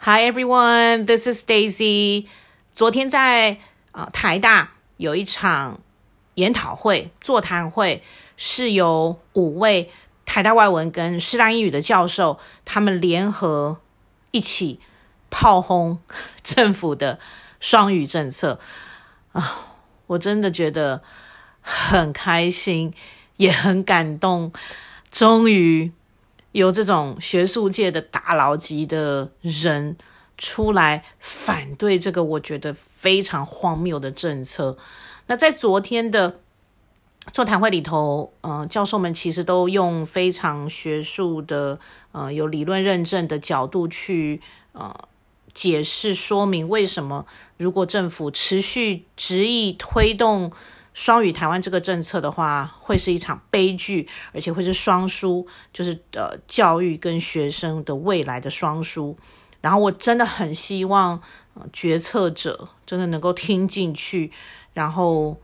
Hi everyone, this is Daisy. 昨天在啊、台大有一场研讨会、座谈会，是由五位台大外文跟师大英语的教授，他们联合一起炮轰政府的双语政策啊！我真的觉得很开心，也很感动，终于。有这种学术界的大佬级的人出来反对这个，我觉得非常荒谬的政策。那在昨天的座谈会里头，呃，教授们其实都用非常学术的、呃，有理论认证的角度去呃解释说明，为什么如果政府持续执意推动。双语台湾这个政策的话，会是一场悲剧，而且会是双输，就是呃教育跟学生的未来的双输。然后我真的很希望，决策者真的能够听进去，然后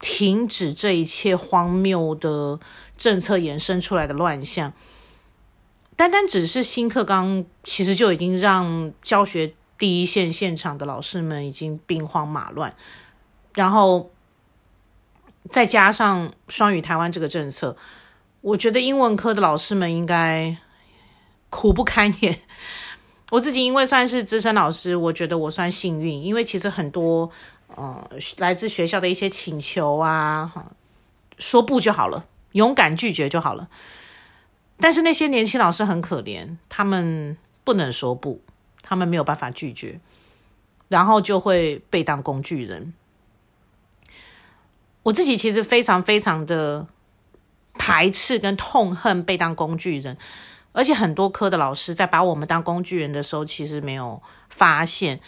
停止这一切荒谬的政策衍生出来的乱象。单单只是新课纲，其实就已经让教学第一线现场的老师们已经兵荒马乱，然后。再加上双语台湾这个政策，我觉得英文科的老师们应该苦不堪言。我自己因为算是资深老师，我觉得我算幸运，因为其实很多呃来自学校的一些请求啊，说不就好了，勇敢拒绝就好了。但是那些年轻老师很可怜，他们不能说不，他们没有办法拒绝，然后就会被当工具人。我自己其实非常非常的排斥跟痛恨被当工具人，而且很多科的老师在把我们当工具人的时候，其实没有发现。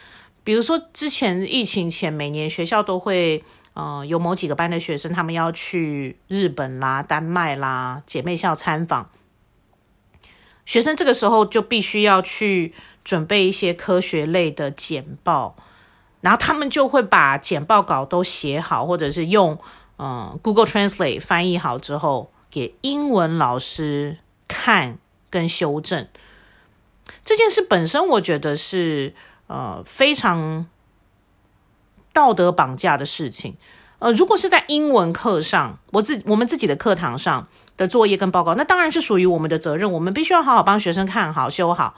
比如说之前疫情前，每年学校都会呃有某几个班的学生，他们要去日本啦、丹麦啦姐妹校参访，学生这个时候就必须要去准备一些科学类的简报。然后他们就会把简报稿都写好，或者是用嗯 Google Translate 翻译好之后，给英文老师看跟修正。这件事本身，我觉得是呃非常道德绑架的事情。呃，如果是在英文课上，我自我们自己的课堂上的作业跟报告，那当然是属于我们的责任，我们必须要好好帮学生看好修好。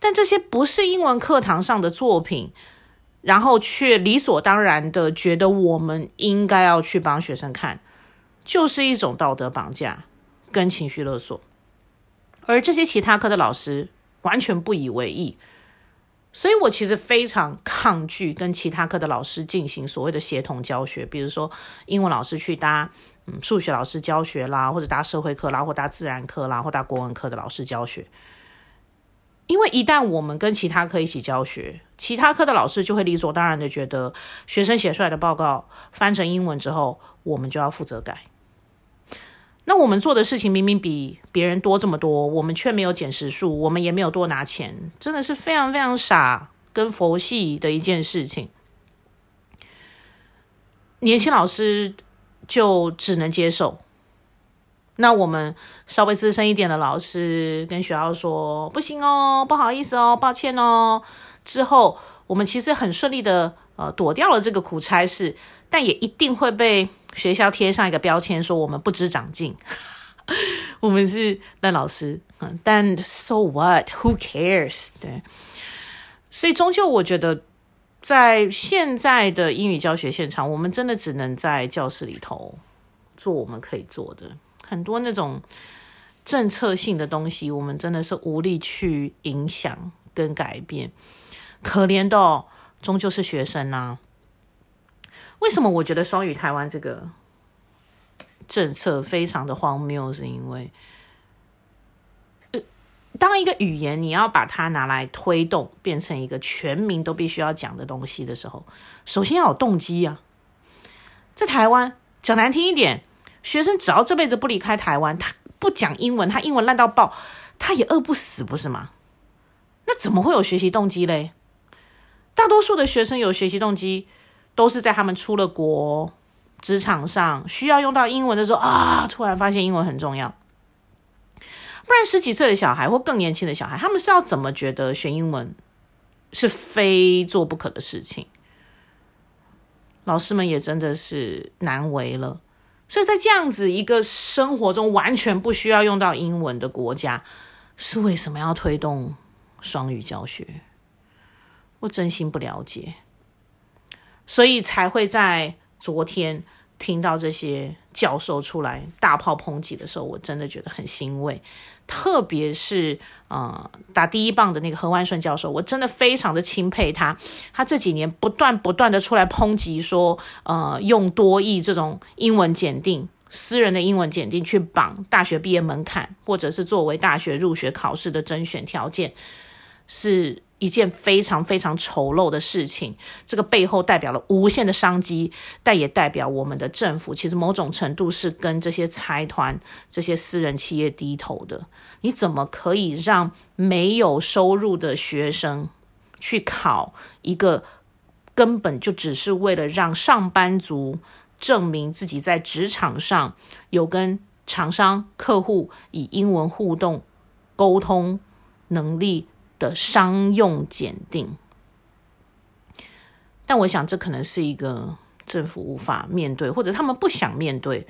但这些不是英文课堂上的作品。然后却理所当然的觉得我们应该要去帮学生看，就是一种道德绑架跟情绪勒索，而这些其他科的老师完全不以为意，所以我其实非常抗拒跟其他科的老师进行所谓的协同教学，比如说英文老师去搭嗯数学老师教学啦，或者搭社会课啦，或搭自然课啦，或搭国文课的老师教学。因为一旦我们跟其他科一起教学，其他科的老师就会理所当然的觉得，学生写出来的报告翻成英文之后，我们就要负责改。那我们做的事情明明比别人多这么多，我们却没有减时数，我们也没有多拿钱，真的是非常非常傻跟佛系的一件事情。年轻老师就只能接受。那我们稍微资深一点的老师跟学校说不行哦，不好意思哦，抱歉哦。之后我们其实很顺利的呃躲掉了这个苦差事，但也一定会被学校贴上一个标签，说我们不知长进，我们是烂老师。嗯，但 so what？Who cares？对，所以终究我觉得，在现在的英语教学现场，我们真的只能在教室里头做我们可以做的。很多那种政策性的东西，我们真的是无力去影响跟改变。可怜的，终究是学生呐。为什么我觉得双语台湾这个政策非常的荒谬？是因为，呃，当一个语言你要把它拿来推动，变成一个全民都必须要讲的东西的时候，首先要有动机啊。在台湾讲难听一点。学生只要这辈子不离开台湾，他不讲英文，他英文烂到爆，他也饿不死，不是吗？那怎么会有学习动机嘞？大多数的学生有学习动机，都是在他们出了国，职场上需要用到英文的时候啊，突然发现英文很重要。不然十几岁的小孩或更年轻的小孩，他们是要怎么觉得学英文是非做不可的事情。老师们也真的是难为了。所以在这样子一个生活中完全不需要用到英文的国家，是为什么要推动双语教学？我真心不了解。所以才会在昨天听到这些教授出来大炮抨击的时候，我真的觉得很欣慰。特别是呃打第一棒的那个何万顺教授，我真的非常的钦佩他。他这几年不断不断的出来抨击说，呃用多益这种英文检定、私人的英文检定去绑大学毕业门槛，或者是作为大学入学考试的甄选条件，是。一件非常非常丑陋的事情，这个背后代表了无限的商机，但也代表我们的政府其实某种程度是跟这些财团、这些私人企业低头的。你怎么可以让没有收入的学生去考一个根本就只是为了让上班族证明自己在职场上有跟厂商、客户以英文互动沟通能力的商用检定，但我想这可能是一个政府无法面对，或者他们不想面对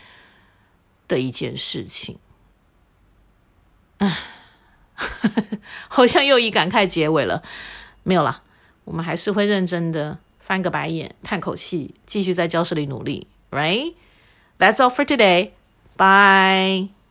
的一件事情。唉，好像又以感慨结尾了。没有啦，我们还是会认真的翻个白眼，叹口气，继续在教室里努力。Right? That's all for today. Bye.